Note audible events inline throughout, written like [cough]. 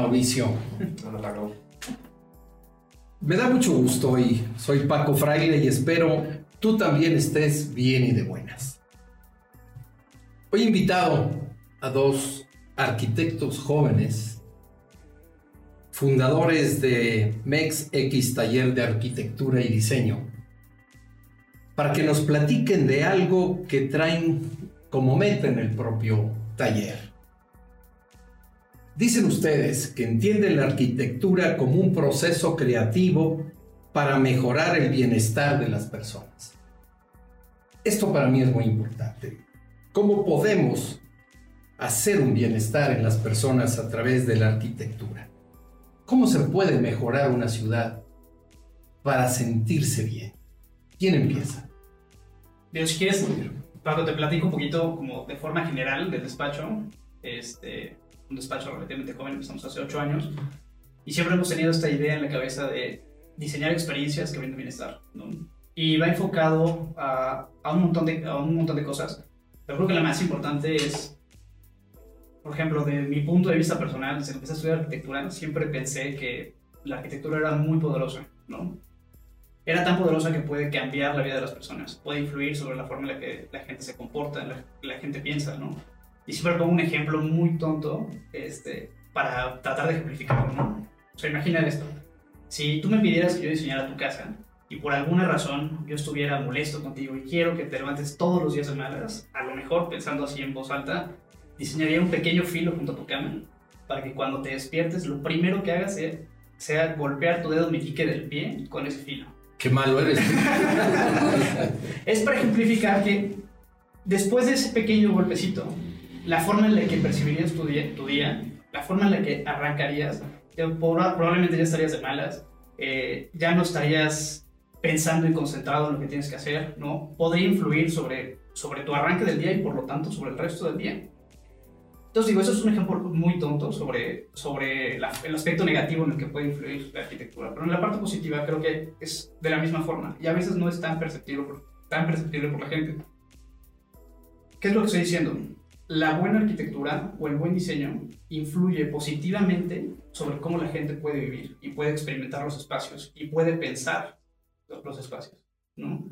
Mauricio? Me da mucho gusto y soy Paco Fraile y espero tú también estés bien y de buenas. Hoy he invitado a dos arquitectos jóvenes, fundadores de MEX X Taller de Arquitectura y Diseño, para que nos platiquen de algo que traen como meta en el propio taller. Dicen ustedes que entienden la arquitectura como un proceso creativo para mejorar el bienestar de las personas. Esto para mí es muy importante. ¿Cómo podemos hacer un bienestar en las personas a través de la arquitectura? ¿Cómo se puede mejorar una ciudad para sentirse bien? ¿Quién empieza? Bien, si quieres, Pablo, te platico un poquito como de forma general del despacho. Este, un despacho relativamente joven, empezamos hace 8 años, y siempre hemos tenido esta idea en la cabeza de diseñar experiencias que brinden bienestar, ¿no? Y va enfocado a, a, un montón de, a un montón de cosas, pero creo que la más importante es, por ejemplo, de mi punto de vista personal, desde que empecé a estudiar arquitectura, siempre pensé que la arquitectura era muy poderosa, ¿no? Era tan poderosa que puede cambiar la vida de las personas, puede influir sobre la forma en la que la gente se comporta, la, la gente piensa, ¿no? Y siempre pongo un ejemplo muy tonto este, para tratar de ejemplificarlo, ¿no? O sea, imagina esto. Si tú me pidieras que yo diseñara tu casa y por alguna razón yo estuviera molesto contigo y quiero que te levantes todos los días de malas, a lo mejor pensando así en voz alta, diseñaría un pequeño filo junto a tu cama para que cuando te despiertes lo primero que hagas sea, sea golpear tu dedo meñique del pie con ese filo. Qué malo eres. [laughs] es para ejemplificar que después de ese pequeño golpecito, la forma en la que percibirías tu día, tu día la forma en la que arrancarías, probablemente ya estarías de malas, eh, ya no estarías pensando y concentrado en lo que tienes que hacer, ¿no? Podría influir sobre, sobre tu arranque del día y por lo tanto sobre el resto del día. Entonces digo, eso es un ejemplo muy tonto sobre, sobre el aspecto negativo en el que puede influir la arquitectura, pero en la parte positiva creo que es de la misma forma y a veces no es tan perceptible tan perceptible por la gente. ¿Qué es lo que estoy diciendo? La buena arquitectura o el buen diseño influye positivamente sobre cómo la gente puede vivir y puede experimentar los espacios y puede pensar los espacios, ¿no?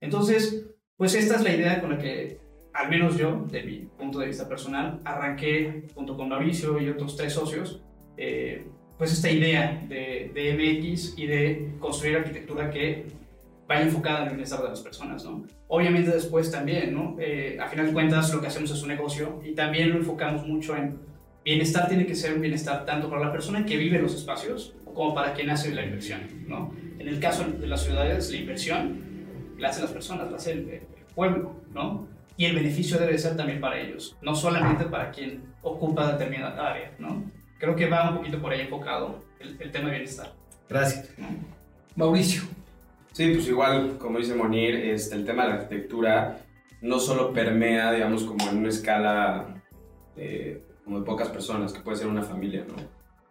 Entonces, pues esta es la idea con la que, al menos yo, de mi punto de vista personal, arranqué junto con Mauricio y otros tres socios, eh, pues esta idea de, de MX y de construir arquitectura que vaya enfocada en el bienestar de las personas, ¿no? Obviamente después también, ¿no? Eh, a final de cuentas lo que hacemos es un negocio y también lo enfocamos mucho en bienestar tiene que ser un bienestar tanto para la persona que vive en los espacios como para quien hace la inversión, ¿no? En el caso de las ciudades, la inversión la hacen las personas, la hace el, pueblo, ¿no? Y el beneficio debe ser también para ellos, no solamente para quien ocupa determinada área, ¿no? Creo que va un poquito por ahí enfocado el, tema de bienestar. Gracias. Mauricio, Sí, pues igual, como dice Monir, este, el tema de la arquitectura no solo permea, digamos, como en una escala de, como de pocas personas, que puede ser una familia, ¿no?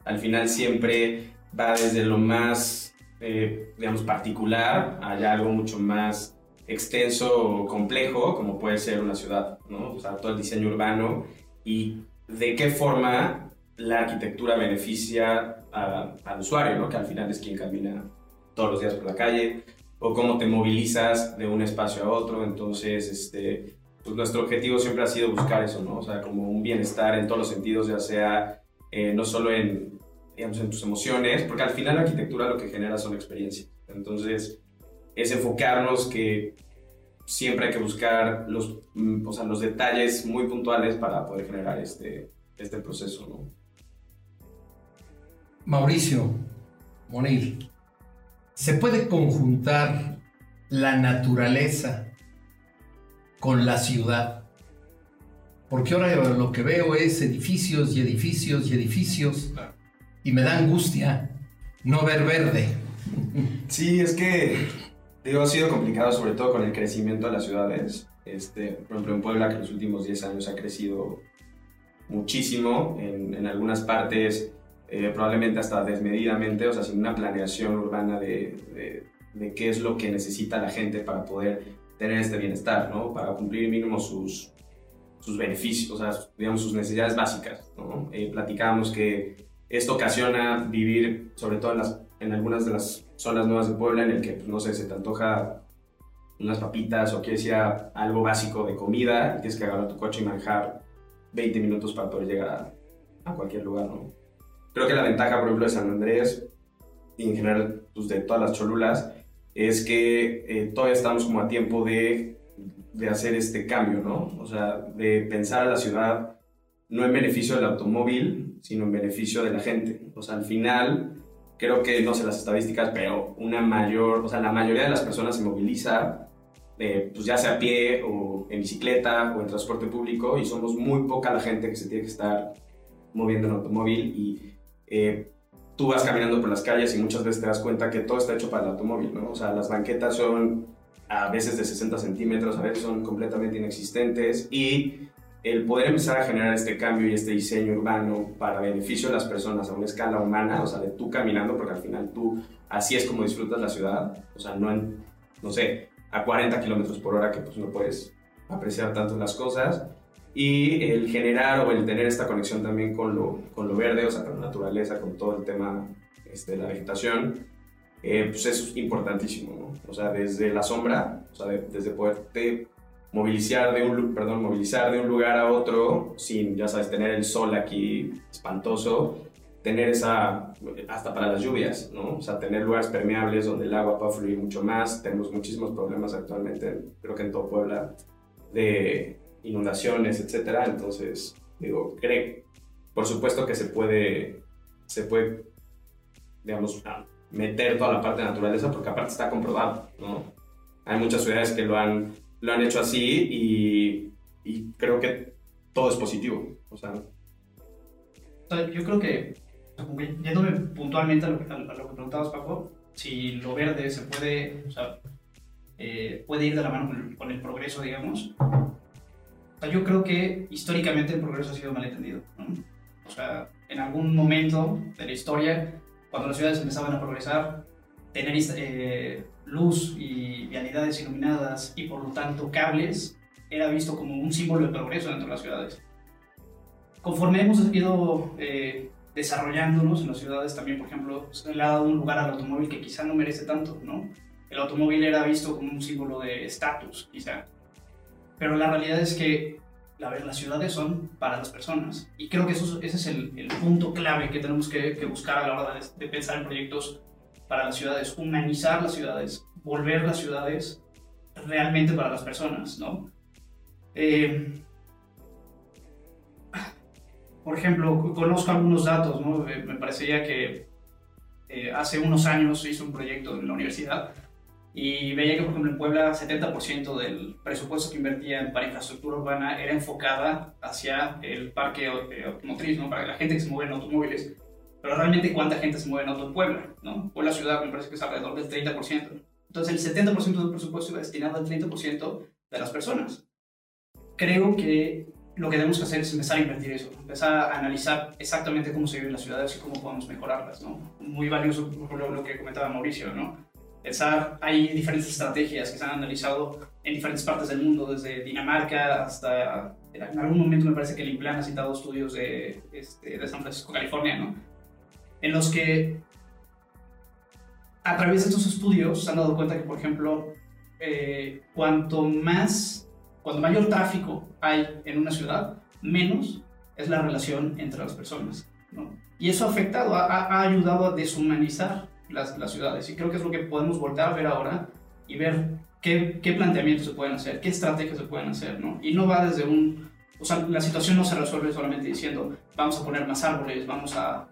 Al final siempre va desde lo más, eh, digamos, particular a algo mucho más extenso o complejo, como puede ser una ciudad, ¿no? O sea, todo el diseño urbano y de qué forma la arquitectura beneficia al usuario, ¿no? Que al final es quien camina todos los días por la calle, o cómo te movilizas de un espacio a otro. Entonces, este, pues nuestro objetivo siempre ha sido buscar eso, ¿no? O sea, como un bienestar en todos los sentidos, ya sea eh, no solo en, digamos, en tus emociones, porque al final la arquitectura lo que genera son experiencias. Entonces, es enfocarnos que siempre hay que buscar los, mm, o sea, los detalles muy puntuales para poder generar este, este proceso, ¿no? Mauricio, Monil, se puede conjuntar la naturaleza con la ciudad. Porque ahora lo que veo es edificios y edificios y edificios y me da angustia no ver verde. Sí, es que digo, ha sido complicado sobre todo con el crecimiento de las ciudades. Este, por ejemplo, en Puebla, que en los últimos 10 años ha crecido muchísimo, en, en algunas partes eh, probablemente hasta desmedidamente, o sea, sin una planeación urbana de, de, qué es lo que necesita la gente para poder tener este bienestar, ¿no? Para cumplir mínimo sus, sus beneficios, o sea, digamos, sus necesidades básicas, ¿no? Eh, platicábamos que Esto ocasiona vivir, sobre todo en, algunas de las zonas nuevas de Puebla, en el que, pues, no sé, se te antoja unas papitas o quieres ir a algo básico de comida tienes que agarrar tu coche y manejar 20 minutos para poder llegar a, cualquier lugar, ¿no? Creo que la ventaja, por ejemplo, de San Andrés y en general pues, de todas las cholulas es que eh, todavía estamos como a tiempo de, de hacer este cambio, ¿no? O sea, de pensar a la ciudad no en beneficio del automóvil, sino en beneficio de la gente. O sea, al final, creo que, no sé las estadísticas, pero una mayor, o sea, la mayoría de las personas se moviliza, eh, pues ya sea a pie o en bicicleta o en transporte público, y somos muy poca la gente que se tiene que estar moviendo en automóvil y eh, tú vas caminando por las calles y muchas veces te das cuenta que todo está hecho para el automóvil, ¿no? O sea, las banquetas son a veces de 60 centímetros, a veces son completamente inexistentes y el poder empezar a generar este cambio y este diseño urbano para beneficio de las personas a una escala humana, o sea, de tú caminando, porque al final tú así es como disfrutas la ciudad, o sea, no en, no sé, a 40 kilómetros por hora que pues no puedes apreciar tanto las cosas, y el generar o el tener esta conexión también con lo, con lo verde, o sea, con la naturaleza, con todo el tema este, de la vegetación, eh, pues es importantísimo, ¿no? O sea, desde la sombra, o sea, desde poderte movilizar de un, perdón, movilizar de un lugar a otro sin, ya sabes, tener el sol aquí espantoso, tener esa, hasta para las lluvias, ¿no? O sea, tener lugares permeables donde el agua pueda fluir mucho más. Tenemos muchísimos problemas actualmente, creo que en todo Puebla, de inundaciones, etcétera. Entonces, digo, creo, por supuesto que se puede, se puede, digamos, meter toda la parte de naturaleza porque aparte está comprobado, ¿no? Hay muchas ciudades que lo han lo han hecho así y, y creo que todo es positivo. O sea, yo creo que, yéndome puntualmente a lo, a lo, que preguntabas, Paco, si lo verde se puede, o sea, eh, puede ir de la mano con el, progreso, digamos. O sea, yo creo que históricamente el progreso ha sido malentendido. ¿no? O sea, en algún momento de la historia, cuando las ciudades empezaban a progresar, tener eh, luz y vialidades iluminadas y por lo tanto cables era visto como un símbolo de progreso dentro de las ciudades. Conforme hemos ido eh, desarrollándonos en las ciudades también, por ejemplo, se le ha dado un lugar al automóvil que quizá no merece tanto, ¿no? El automóvil era visto como un símbolo de estatus, quizá. Pero la realidad es que la, las ciudades son para las personas. Y creo que ese es el, punto clave que tenemos que, buscar a la hora de, pensar en proyectos para las ciudades, humanizar las ciudades, volver las ciudades realmente para las personas, ¿no? Eh, por ejemplo, conozco algunos datos, ¿no? Me parecería que eh, hace unos años hice un proyecto en la universidad y veía que, por ejemplo, en Puebla 70% del presupuesto que invertían para infraestructura urbana era enfocada hacia el parque automotriz, ¿no? Para la gente que se mueve en automóviles pero realmente cuánta gente se mueve en en Puebla, ¿no? la ciudad me parece que es alrededor del 30%. Entonces el 70% del presupuesto va destinado al 30% de las personas. Creo que lo que tenemos que hacer es empezar a invertir eso, empezar a analizar exactamente cómo se viven las ciudades y cómo podemos mejorarlas, ¿no? Muy valioso lo, lo que comentaba Mauricio, ¿no? Pensar, hay diferentes estrategias que se han analizado en diferentes partes del mundo, desde Dinamarca hasta, en algún momento me parece que el INPLAN ha citado estudios de, este, de San Francisco, California, ¿no? en los que a través de estos estudios se han dado cuenta que, por ejemplo, eh, cuanto más, cuanto mayor tráfico hay en una ciudad, menos es la relación entre las personas. ¿no? Y eso ha afectado, ha, ha ayudado a deshumanizar las, las, ciudades. Y creo que es lo que podemos volver a ver ahora y ver qué, qué planteamientos se pueden hacer, qué estrategias se pueden hacer. ¿no? Y no va desde un... O sea, la situación no se resuelve solamente diciendo, vamos a poner más árboles, vamos a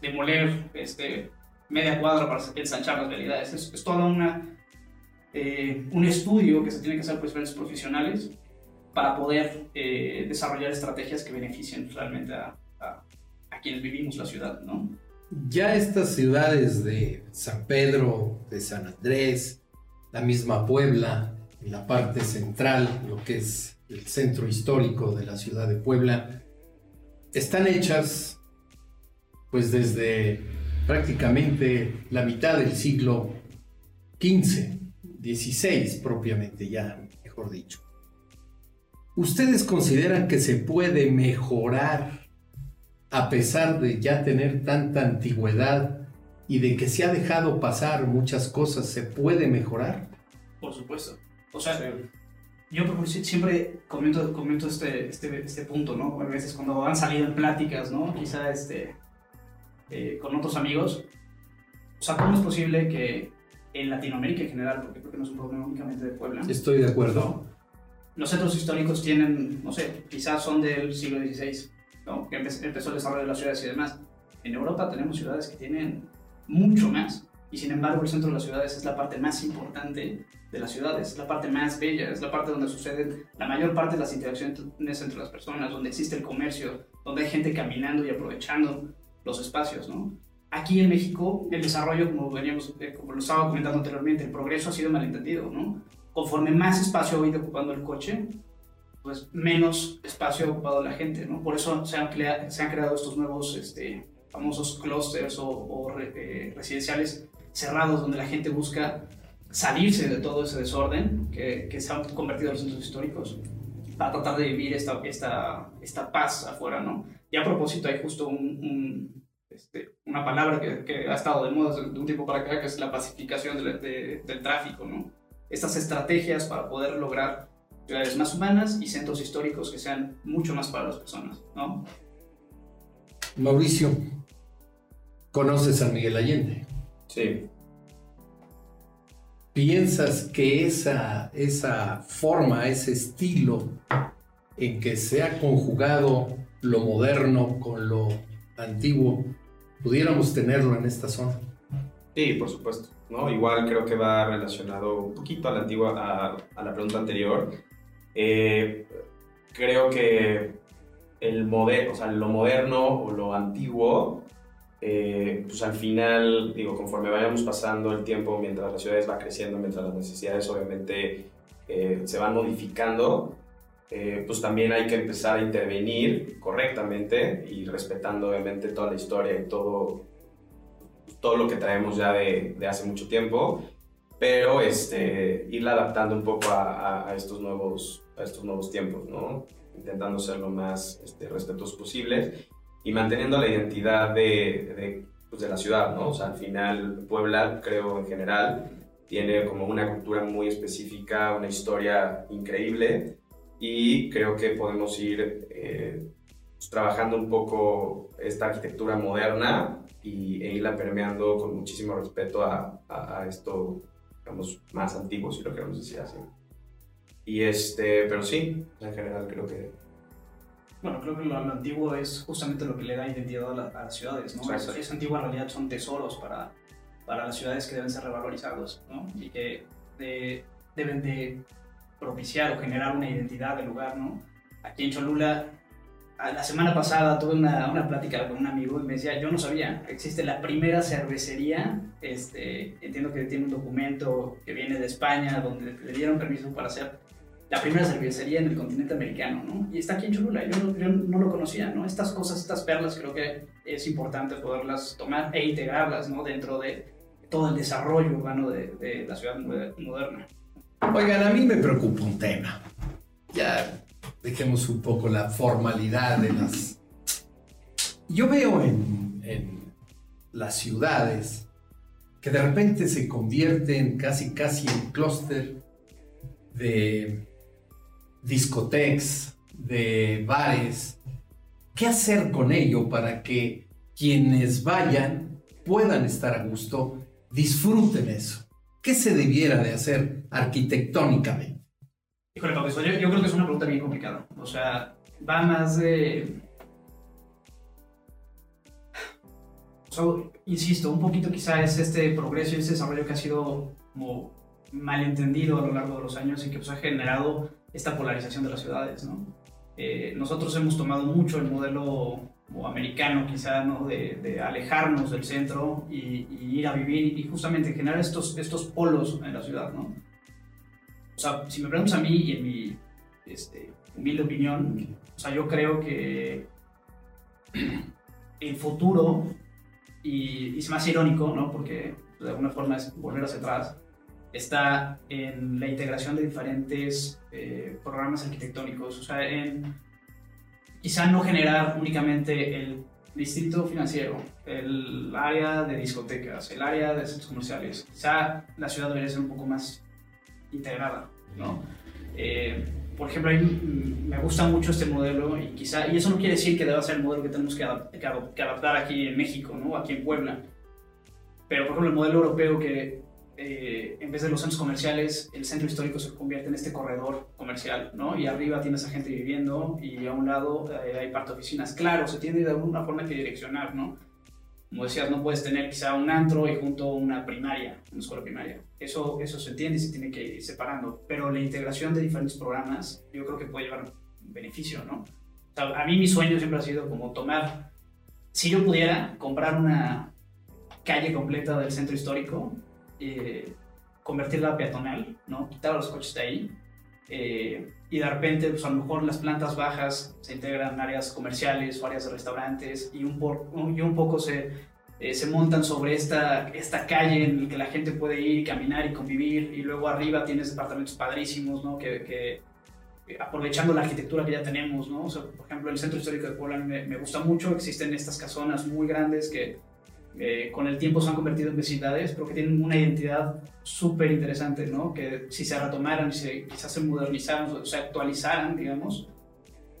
demoler este, media cuadra para ensanchar las realidades. Es, es todo una, eh, un estudio que se tiene que hacer por diferentes profesionales para poder eh, desarrollar estrategias que beneficien realmente a, a, a, quienes vivimos la ciudad, ¿no? Ya estas ciudades de San Pedro, de San Andrés, la misma Puebla, en la parte central, lo que es el centro histórico de la ciudad de Puebla, están hechas pues desde prácticamente la mitad del siglo XV, XVI propiamente ya, mejor dicho. ¿Ustedes consideran que se puede mejorar a pesar de ya tener tanta antigüedad y de que se ha dejado pasar muchas cosas, se puede mejorar? Por supuesto. O sea, yo siempre comento, comento este, este, este, punto, ¿no? A veces cuando han salido en pláticas, ¿no? Quizá este, eh, con otros amigos. O sea, ¿cómo es posible que en Latinoamérica en general, porque creo que no es un problema únicamente de Puebla. Estoy de acuerdo. Los centros históricos tienen, no sé, quizás son del siglo XVI, ¿no? que empezó el desarrollo de las ciudades y demás. En Europa tenemos ciudades que tienen mucho más, y sin embargo el centro de las ciudades es la parte más importante de las ciudades, es la parte más bella, es la parte donde suceden la mayor parte de las interacciones entre las personas, donde existe el comercio, donde hay gente caminando y aprovechando los espacios, ¿no? Aquí en México, el desarrollo, como, veníamos, eh, como lo estaba comentando anteriormente, el progreso ha sido malentendido, ¿no? Conforme más espacio ha ido ocupando el coche, pues menos espacio ha ocupado la gente, ¿no? Por eso se han, se han creado estos nuevos este, famosos clusters o, eh, residenciales cerrados donde la gente busca salirse de todo ese desorden que, que se han convertido en los centros históricos para tratar de vivir esta, esta, esta paz afuera, ¿no? Y a propósito hay justo un este, una palabra que, que, ha estado de moda de un tiempo para acá, que es la pacificación del tráfico, ¿no? Estas estrategias para poder lograr ciudades más humanas y centros históricos que sean mucho más para las personas, ¿no? Mauricio, ¿conoces a Miguel Allende? Sí. ¿Piensas que esa, esa forma, ese estilo en que se ha conjugado lo moderno con lo antiguo pudiéramos tenerlo en esta zona. Sí, por supuesto. ¿no? Igual creo que va relacionado un poquito a la, antigua, a, la pregunta anterior. Eh, creo que el modelo, o sea, lo moderno o lo antiguo, eh, pues al final, digo, conforme vayamos pasando el tiempo, mientras las ciudades va creciendo, mientras las necesidades obviamente eh, se van modificando, eh, pues también hay que empezar a intervenir correctamente y respetando obviamente toda la historia y todo, todo lo que traemos ya de, de hace mucho tiempo, pero este, irla adaptando un poco a, a, estos, nuevos, a estos nuevos tiempos, ¿no? intentando ser lo más este, respetuosos posibles y manteniendo la identidad de, de, pues de la ciudad, ¿no? O sea, al final Puebla, creo en general, tiene como una cultura muy específica, una historia increíble y creo que podemos ir eh, pues, trabajando un poco esta arquitectura moderna y, e irla permeando con muchísimo respeto a, a, esto, digamos, más antiguo, si lo queremos decir así. Y este, pero sí, en general creo que... Bueno, creo que lo, antiguo es justamente lo que le da identidad a, las ciudades, ¿no? Esa, esa, antigua realidad son tesoros para, para las ciudades que deben ser revalorizados, ¿no? Y que de, deben de propiciar o generar una identidad del lugar, ¿no? Aquí en Cholula, la semana pasada tuve una, una, plática con un amigo y me decía, yo no sabía, existe la primera cervecería, este, entiendo que tiene un documento que viene de España, donde le dieron permiso para hacer la primera cervecería en el continente americano, ¿no? Y está aquí en Cholula, yo no, yo no lo conocía, ¿no? Estas cosas, estas perlas, creo que es importante poderlas tomar e integrarlas, ¿no? Dentro de todo el desarrollo urbano de, de la ciudad moderna. Oigan, a mí me preocupa un tema. Ya dejemos un poco la formalidad de las... Yo veo en, las ciudades que de repente se convierten casi casi en clúster de discotecas, de bares. ¿Qué hacer con ello para que quienes vayan puedan estar a gusto, disfruten eso? ¿Qué se debiera de hacer arquitectónicamente? Híjole, yo, yo creo que es una pregunta bien complicada. O sea, va más de... insisto, un poquito quizá es este progreso y este desarrollo que ha sido como malentendido a lo largo de los años y que pues, ha generado esta polarización de las ciudades, ¿no? Eh, nosotros hemos tomado mucho el modelo o americano quizá, ¿no? De, de alejarnos del centro y, ir a vivir y justamente generar estos, estos polos en la ciudad, ¿no? O sea, si me preguntas a mí y en mi este, humilde opinión, o sea, yo creo que [clears throat] el futuro, y, es más irónico, ¿no? Porque de alguna forma es volver hacia atrás, está en la integración de diferentes eh, programas arquitectónicos, o sea, en quizá no generar únicamente el distrito financiero, el área de discotecas, el área de centros comerciales. Quizá la ciudad debería ser un poco más integrada, ¿no? Eh, por ejemplo, me gusta mucho este modelo y quizá, y eso no quiere decir que deba ser el modelo que tenemos que, adaptar aquí en México, ¿no? Aquí en Puebla. Pero, por ejemplo, el modelo europeo que eh, en vez de los centros comerciales, el centro histórico se convierte en este corredor comercial, ¿no? Y arriba tienes a gente viviendo y a un lado eh, hay parte oficinas. Claro, se tiene de alguna forma que direccionar, ¿no? Como decías, no puedes tener quizá un antro y junto una primaria, una escuela primaria. Eso, eso se entiende y se tiene que ir separando. Pero la integración de diferentes programas, yo creo que puede llevar beneficio, ¿no? O sea, a mí mi sueño siempre ha sido como tomar, si yo pudiera comprar una calle completa del centro histórico eh, convertirla a peatonal, ¿no? Quitar los coches de ahí. Eh, y de repente, pues a lo mejor las plantas bajas se integran en áreas comerciales o áreas de restaurantes y un, por, y un poco se, eh, se montan sobre esta, esta calle en la que la gente puede ir, caminar y convivir. Y luego arriba tienes departamentos padrísimos, ¿no? Que, que aprovechando la arquitectura que ya tenemos, ¿no? O sea, por ejemplo, el centro histórico de Puebla me, me gusta mucho. Existen estas casonas muy grandes que eh, con el tiempo se han convertido en vecindades, pero que tienen una identidad súper interesante, ¿no? Que si se retomaran, si quizás se modernizaran, o se actualizaran, digamos,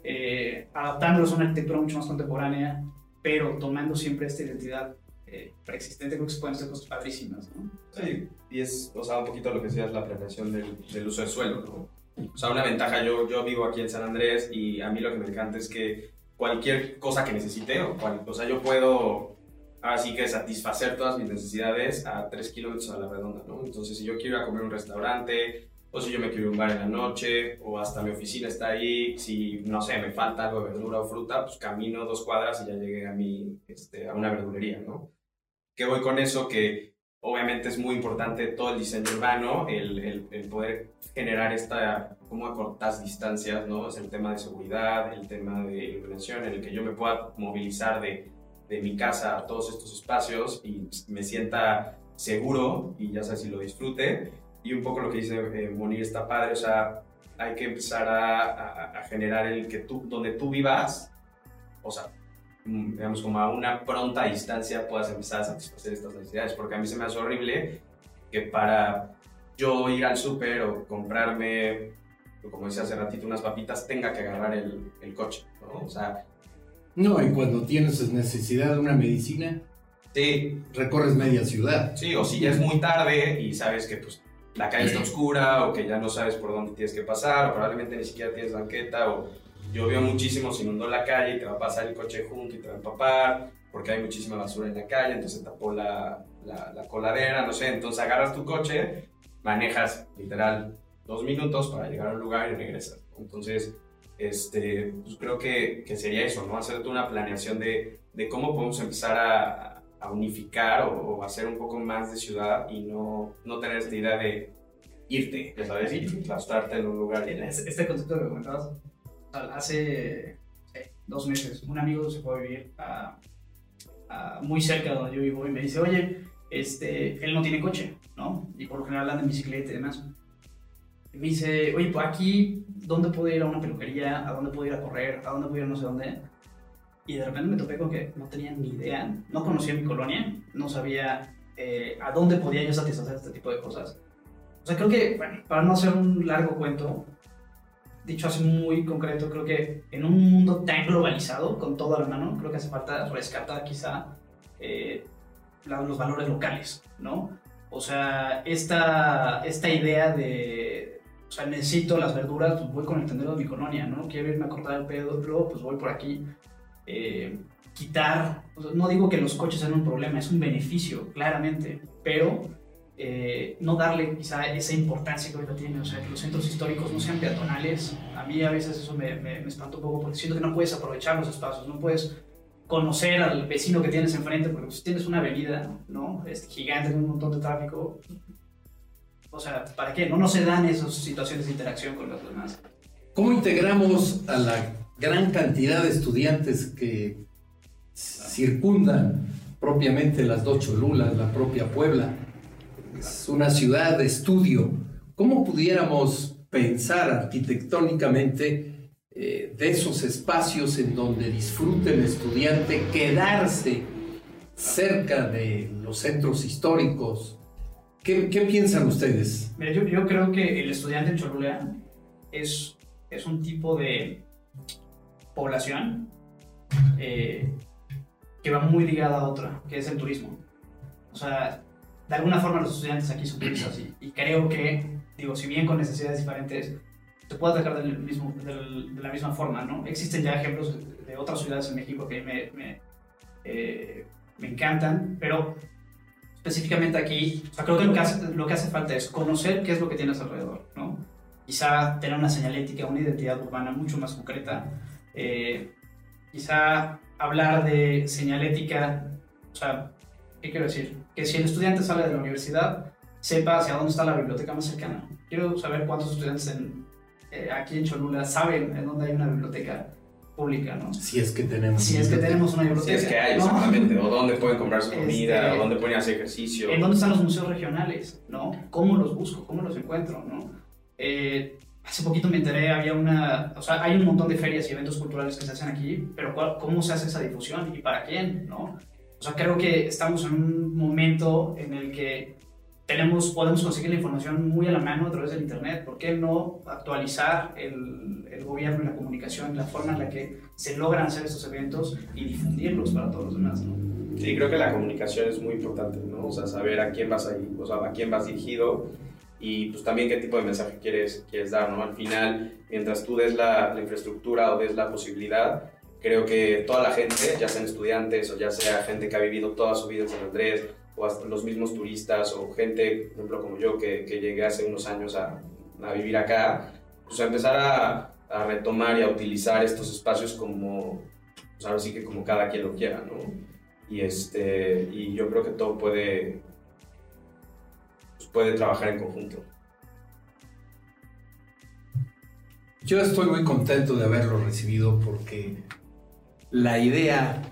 eh, adaptándolos a una arquitectura mucho más contemporánea, pero tomando siempre esta identidad eh, preexistente, creo que se pueden hacer cosas padrísimas, ¿no? Sí, y es, o sea, un poquito lo que decías, la planeación del, del uso del suelo, ¿no? O sea, una ventaja, yo, yo vivo aquí en San Andrés y a mí lo que me encanta es que cualquier cosa que necesite, o, o sea, yo puedo así que satisfacer todas mis necesidades a 3 kilómetros a la redonda, ¿no? Entonces, si yo quiero ir a comer a un restaurante, o si yo me quiero ir a un bar en la noche, o hasta mi oficina está ahí, si, no sé, me falta algo de verdura o fruta, pues camino dos cuadras y ya llegué a, mi, este, a una verdulería, ¿no? ¿Qué voy con eso? Que obviamente es muy importante todo el diseño urbano, el, el, el poder generar esta, como cortas distancias, ¿no? Es el tema de seguridad, el tema de iluminación, en el que yo me pueda movilizar de de mi casa a todos estos espacios y me sienta seguro y ya sabes si lo disfrute. Y un poco lo que dice eh, Monir está padre, o sea, hay que empezar a, generar el que tú, donde tú vivas, o sea, mm, digamos como a una pronta distancia puedas empezar a satisfacer estas necesidades, porque a mí se me hace horrible que para yo ir al súper o comprarme, como decía hace ratito, unas papitas, tenga que agarrar el, el coche, ¿no? O sea, no, y cuando tienes necesidad de una medicina, sí. recorres media ciudad. Sí, o si ya es muy tarde y sabes que pues, la calle está oscura o que ya no sabes por dónde tienes que pasar, o probablemente ni siquiera tienes banqueta, o llovió muchísimo, se inundó la calle y te va a pasar el coche junto y te va a empapar, porque hay muchísima basura en la calle, entonces tapó la, la, la coladera, no sé, entonces agarras tu coche, manejas literal dos minutos para llegar a un lugar y regresas. Entonces, este, pues creo que, que, sería eso, ¿no? Hacerte una planeación de, de cómo podemos empezar a, a unificar o, hacer un poco más de ciudad y no, no tener esta idea de irte, ya sabes, y claustrarte en un lugar. Este concepto que comentabas, hace dos meses, un amigo se fue a vivir a, muy cerca de donde yo vivo y me dice, oye, este, él no tiene coche, ¿no? Y por lo general anda en bicicleta y demás. Y me dice, oye, pues aquí dónde puedo ir a una peluquería, a dónde puedo ir a correr, a dónde puedo ir a no sé dónde. Y de repente me topé con que no tenía ni idea, no conocía mi colonia, no sabía eh, a dónde podía yo satisfacer este tipo de cosas. O sea, creo que, bueno, para no hacer un largo cuento, dicho así muy concreto, creo que en un mundo tan globalizado, con todo a la mano, creo que hace falta rescatar quizá eh, los valores locales, ¿no? O sea, esta, esta idea de, o sea, necesito las verduras, pues voy con el tendero de mi colonia, ¿no? Quiero irme a cortar el pelo, pues voy por aquí. Eh, quitar, no digo que los coches sean un problema, es un beneficio, claramente, pero eh, no darle quizá esa importancia que ahorita tiene, o sea, que los centros históricos no sean peatonales. A mí a veces eso me, me, me espanta un poco porque siento que no puedes aprovechar los espacios, no puedes conocer al vecino que tienes enfrente, porque si tienes una avenida, ¿no? Es gigante, con un montón de tráfico, o sea, ¿para qué? No, no se dan esas situaciones de interacción con los demás. ¿Cómo integramos a la gran cantidad de estudiantes que circundan propiamente las dos Cholulas, la propia Puebla? Es una ciudad de estudio. ¿Cómo pudiéramos pensar arquitectónicamente eh, de esos espacios en donde disfrute el estudiante quedarse cerca de los centros históricos. ¿Qué, qué piensan ustedes? Mira, yo, yo, creo que el estudiante en Cholula es, es un tipo de población eh, que va muy ligada a otra, que es el turismo. O sea, de alguna forma los estudiantes aquí son turistas y, y creo que, digo, si bien con necesidades diferentes, se puede atacar del mismo, del, de la misma forma, ¿no? Existen ya ejemplos de, otras ciudades en México que me, me, eh, me encantan, pero específicamente aquí, o sea, creo que lo que, hace, lo que hace falta es conocer qué es lo que tienes alrededor, ¿no? Quizá tener una señalética, una identidad urbana mucho más concreta, eh, quizá hablar de señalética, o sea, ¿qué quiero decir? Que si el estudiante sale de la universidad, sepa hacia dónde está la biblioteca más cercana. Quiero saber cuántos estudiantes en, eh, aquí en Cholula saben en dónde hay una biblioteca pública, ¿no? Si es que tenemos. Si es que tenemos una biblioteca. Si es que hay, ¿no? exactamente. O dónde pueden comprar su comida, Este, o dónde pueden hacer ejercicio. ¿En dónde están los museos regionales? ¿no? ¿Cómo los busco? ¿Cómo los encuentro? ¿no? Eh, hace poquito me enteré, había una, o sea, hay un montón de ferias y eventos culturales que se hacen aquí, pero ¿cuál- ¿cómo se hace esa difusión y para quién? ¿no? O sea, creo que estamos en un momento en el que tenemos, podemos conseguir la información muy a la mano a través del Internet. ¿Por qué no actualizar el, el gobierno y la comunicación, la forma en la que se logran hacer estos eventos y difundirlos para todos los demás? ¿no? Sí, creo que la comunicación es muy importante, ¿no? O sea, saber a quién vas a ir, o sea, a quién vas dirigido y pues también qué tipo de mensaje quieres, quieres dar, ¿no? Al final, mientras tú des la, la infraestructura o des la posibilidad, creo que toda la gente, ya sean estudiantes o ya sea gente que ha vivido toda su vida en San Andrés o hasta los mismos turistas o gente, por ejemplo, como yo que, que llegué hace unos años a, a vivir acá, pues a empezar a, a retomar y a utilizar estos espacios como, pues ahora sí que como cada quien lo quiera, ¿no? y este y yo creo que todo puede pues puede trabajar en conjunto Yo estoy muy contento de haberlo recibido porque la idea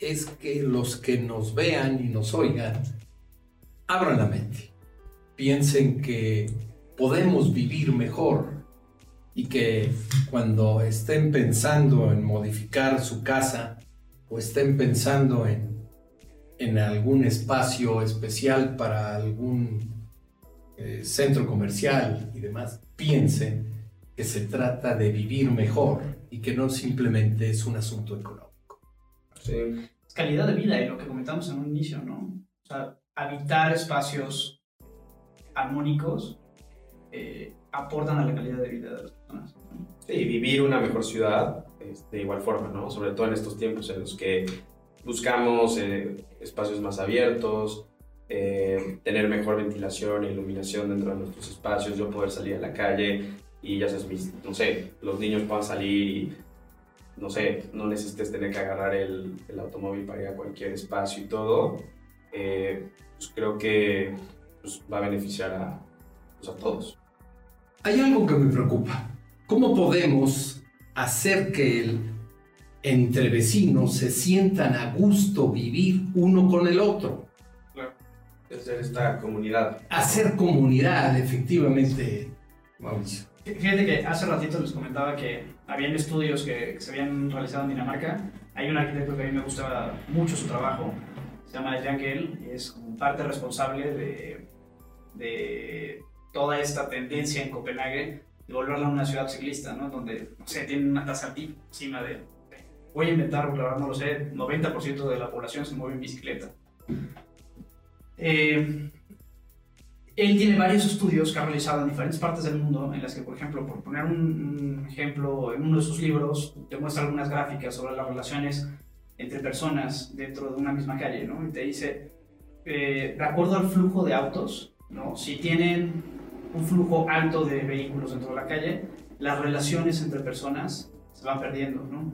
es que los que nos vean y nos oigan abran la mente, piensen que podemos vivir mejor y que cuando estén pensando en modificar su casa o estén pensando en, en algún espacio especial para algún eh, centro comercial y demás, piensen que se trata de vivir mejor y que no simplemente es un asunto económico. Sí es calidad de vida y lo que comentamos en un inicio, ¿no? O sea, habitar espacios armónicos eh, aportan a la calidad de vida de las personas. ¿no? Sí, vivir una mejor ciudad es de igual forma no sobre todo en estos tiempos en los que buscamos eh, espacios más abiertos eh, tener mejor ventilación e iluminación dentro de nuestros espacios yo poder salir a la calle y ya sabes mis- no sé los niños puedan salir y no sé, no necesites tener que agarrar el, el automóvil para ir a cualquier espacio y todo, eh, pues creo que pues, va a beneficiar a, pues, a todos. Hay algo que me preocupa. ¿Cómo podemos hacer que el, entre vecinos se sientan a gusto vivir uno con el otro? Es de esta comunidad. Hacer comunidad, efectivamente, Mauricio. Fíjate que hace ratito les comentaba que habían estudios que se habían realizado en Dinamarca. Hay un arquitecto que a mí me gusta mucho su trabajo, se llama Jan Gell, y es como parte responsable de, de toda esta tendencia en Copenhague de volverla una ciudad ciclista, ¿no? Donde, no sé, una tasa altísima de, voy a inventar, porque la verdad no lo sé, 90% de la población se mueve en bicicleta. Eh, él tiene varios estudios que ha realizado en diferentes partes del mundo, en las que, por ejemplo, por poner un, ejemplo, en uno de sus libros, te muestra algunas gráficas sobre las relaciones entre personas dentro de una misma calle, ¿no? Y te dice, eh, de acuerdo al flujo de autos, ¿no? Si tienen un flujo alto de vehículos dentro de la calle, las relaciones entre personas se van perdiendo, ¿no?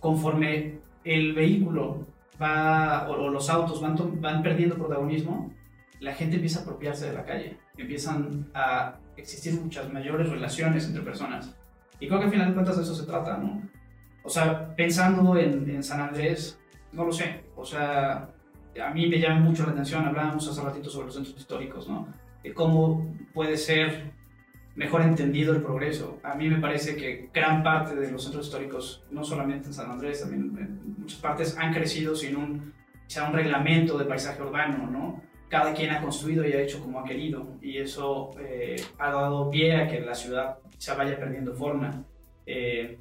Conforme el vehículo va, o, o los autos van, van perdiendo protagonismo, la gente empieza a apropiarse de la calle, empiezan a existir muchas mayores relaciones entre personas. Y creo que al final de cuentas de eso se trata, ¿no? O sea, pensando en, San Andrés, no lo sé, o sea, a mí me llama mucho la atención, hablábamos hace ratito sobre los centros históricos, ¿no? De cómo puede ser mejor entendido el progreso. A mí me parece que gran parte de los centros históricos, no solamente en San Andrés, también en muchas partes, han crecido sin un, sea un reglamento de paisaje urbano, ¿no? Cada quien ha construido y ha hecho como ha querido, y eso eh, ha dado pie a que la ciudad se vaya perdiendo forma. Eh,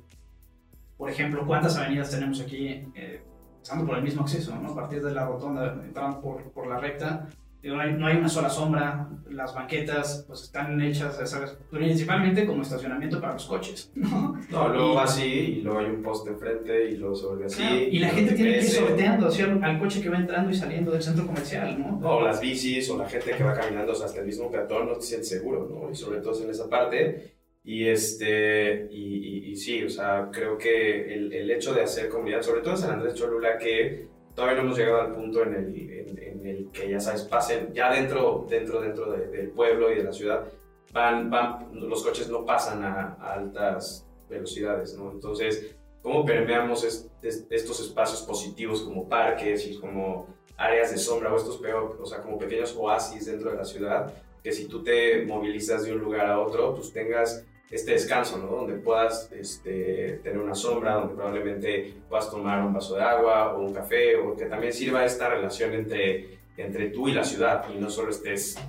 por ejemplo, ¿cuántas avenidas tenemos aquí? Eh, pasando por el mismo acceso, ¿no? A partir de la rotonda, entrando por, por la recta, no hay, no hay, una sola sombra, las banquetas pues están hechas, ¿sabes? principalmente como estacionamiento para los coches, [laughs] ¿no? No, luego va así y luego hay un poste enfrente y luego se vuelve así. y, la gente tiene que ir sorteando hacia al coche que va entrando y saliendo del centro comercial, ¿no? No, las bicis o la gente que va caminando hasta el mismo peatón no te sientes seguro, ¿no? Y sobre todo en esa parte. Y, este, y, y, sí, o sea, creo que el, el hecho de hacer comunidad, sobre todo en San Andrés Cholula, que todavía no hemos llegado al punto en el, en, el que ya sabes, pasen, ya dentro, dentro, dentro del pueblo y de la ciudad, van, van, los coches no pasan a, altas velocidades, ¿no? Entonces, ¿cómo permeamos estos espacios positivos como parques y como áreas de sombra o estos peor, o sea, como pequeños oasis dentro de la ciudad, que si tú te movilizas de un lugar a otro, pues tengas este descanso, ¿no? Donde puedas este, tener una sombra, donde probablemente puedas tomar un vaso de agua o un café, o que también sirva esta relación entre, entre tú y la ciudad y no solo estés...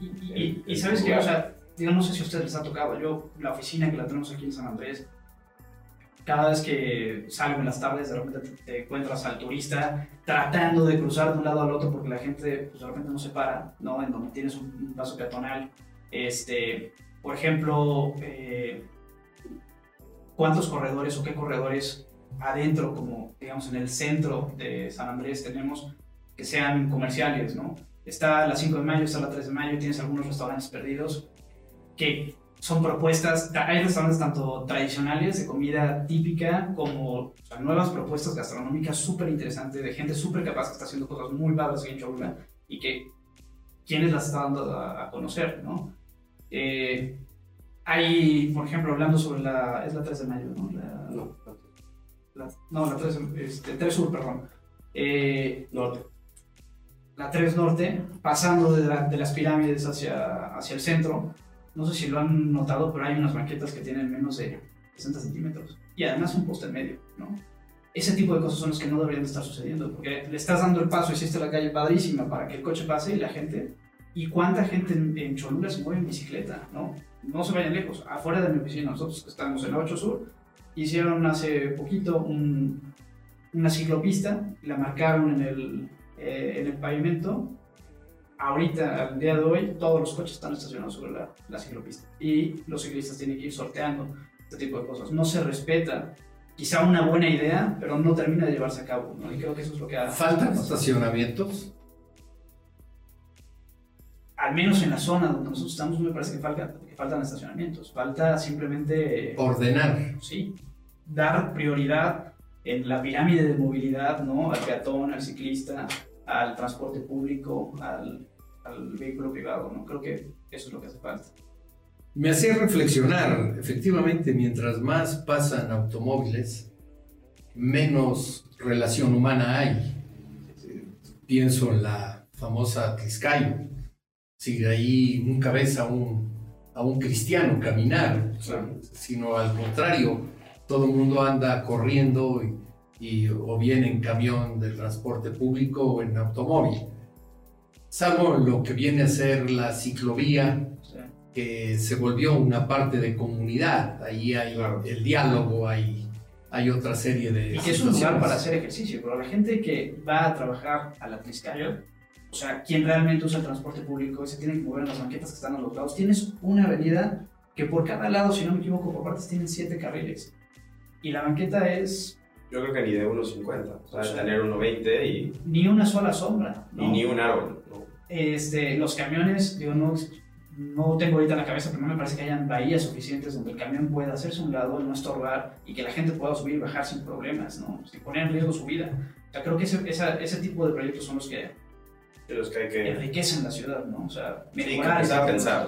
Y, y, sabes qué, o sea, yo no sé si a ustedes les ha tocado, yo la oficina que la tenemos aquí en San Andrés, cada vez que salgo en las tardes, de repente te, encuentras al turista tratando de cruzar de un lado al otro porque la gente pues, de repente no se para, ¿no? En donde tienes un, un paso peatonal. Este, por ejemplo, eh, cuántos corredores o qué corredores adentro, como digamos en el centro de San Andrés tenemos, que sean comerciales, ¿no? Está la 5 de mayo, está la 3 de mayo, tienes algunos restaurantes perdidos que son propuestas, hay restaurantes tanto tradicionales de comida típica como nuevas propuestas gastronómicas súper interesantes de gente súper capaz que está haciendo cosas muy padres en Cholula y que quienes las están dando a, a conocer, ¿no? Eh, hay, por ejemplo, hablando sobre la. Es la 3 de mayo, ¿no? La, no, la, no, la 3, este, 3 Sur, perdón. Eh, norte. La 3 Norte, pasando de, de, las pirámides hacia, hacia el centro. No sé si lo han notado, pero hay unas banquetas que tienen menos de 60 centímetros. Y además un poste en medio, ¿no? Ese tipo de cosas son las que no deberían estar sucediendo, porque le estás dando el paso, hiciste la calle padrísima para que el coche pase y la gente ¿Y cuánta gente en, Cholula se mueve en bicicleta? ¿no? no se vayan lejos. Afuera de mi oficina, nosotros que estamos en la 8 Sur, hicieron hace poquito una ciclopista, la marcaron en el, eh, en el pavimento. Ahorita, al día de hoy, todos los coches están estacionados sobre la, la ciclopista. Y los ciclistas tienen que ir sorteando este tipo de cosas. No se respeta quizá una buena idea, pero no termina de llevarse a cabo. ¿no? Y creo que eso es lo que ha... ¿Faltan estacionamientos? Al menos en la zona donde nosotros estamos, me parece que, falta, que faltan estacionamientos. Falta simplemente... Ordenar. Sí, dar prioridad en la pirámide de movilidad, ¿no? Al peatón, al ciclista, al transporte público, al, al vehículo privado, ¿no? Creo que eso es lo que hace falta. Me hacía reflexionar, efectivamente, mientras más pasan automóviles, menos relación humana hay. Pienso en la famosa Tliscayo, si ahí nunca ves a un, a un cristiano caminar, sino al contrario, todo el mundo anda corriendo y, o bien en camión del transporte público o en automóvil. Salvo lo que viene a ser la ciclovía, que se volvió una parte de comunidad. Ahí hay el diálogo, hay, hay otra serie de... Y que es un lugar para hacer ejercicio, pero la gente que va a trabajar a la Tliscayo o sea, quien realmente usa el transporte público y se tiene que mover en las banquetas que están a los lados. Tienes una avenida que por cada lado, si no me equivoco, por partes tienen siete carriles. Y la banqueta es... Yo creo que ni de 1.50, o sea, tener 1.20 y... Ni una sola sombra. Y ni un árbol. Este, los camiones, digo, no, no tengo ahorita en la cabeza, pero no me parece que hayan bahías suficientes donde el camión pueda hacerse un lado, no estorbar y que la gente pueda subir y bajar sin problemas, ¿no? Sin poner en riesgo su vida. O sea, creo que ese, ese tipo de proyectos son los que los que hay que... Enriquecen la ciudad, ¿no? O sea, mejorar sí, a pensar.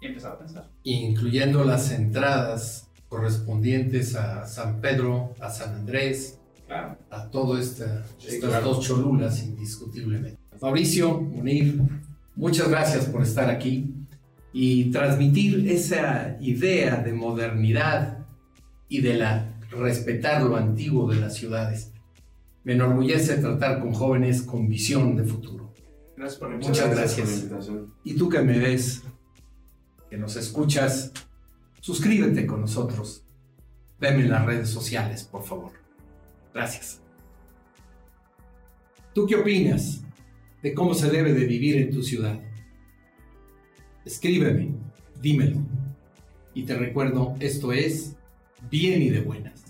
Y empezar a pensar. Incluyendo las entradas correspondientes a San Pedro, a San Andrés, claro. a todo esta, estas dos cholulas indiscutiblemente. Mauricio, Munir, muchas gracias por estar aquí. y transmitir esa idea de modernidad y de la, respetar lo antiguo de las ciudades. Me enorgullece tratar con jóvenes con visión de futuro. Gracias por la Muchas gracias. por la invitación. Y tú que me ves, que nos escuchas, suscríbete con nosotros. Veme en las redes sociales, por favor. Gracias. ¿Tú qué opinas de cómo se debe de vivir en tu ciudad? Escríbeme, dímelo. Y te recuerdo, esto es bien y de buenas.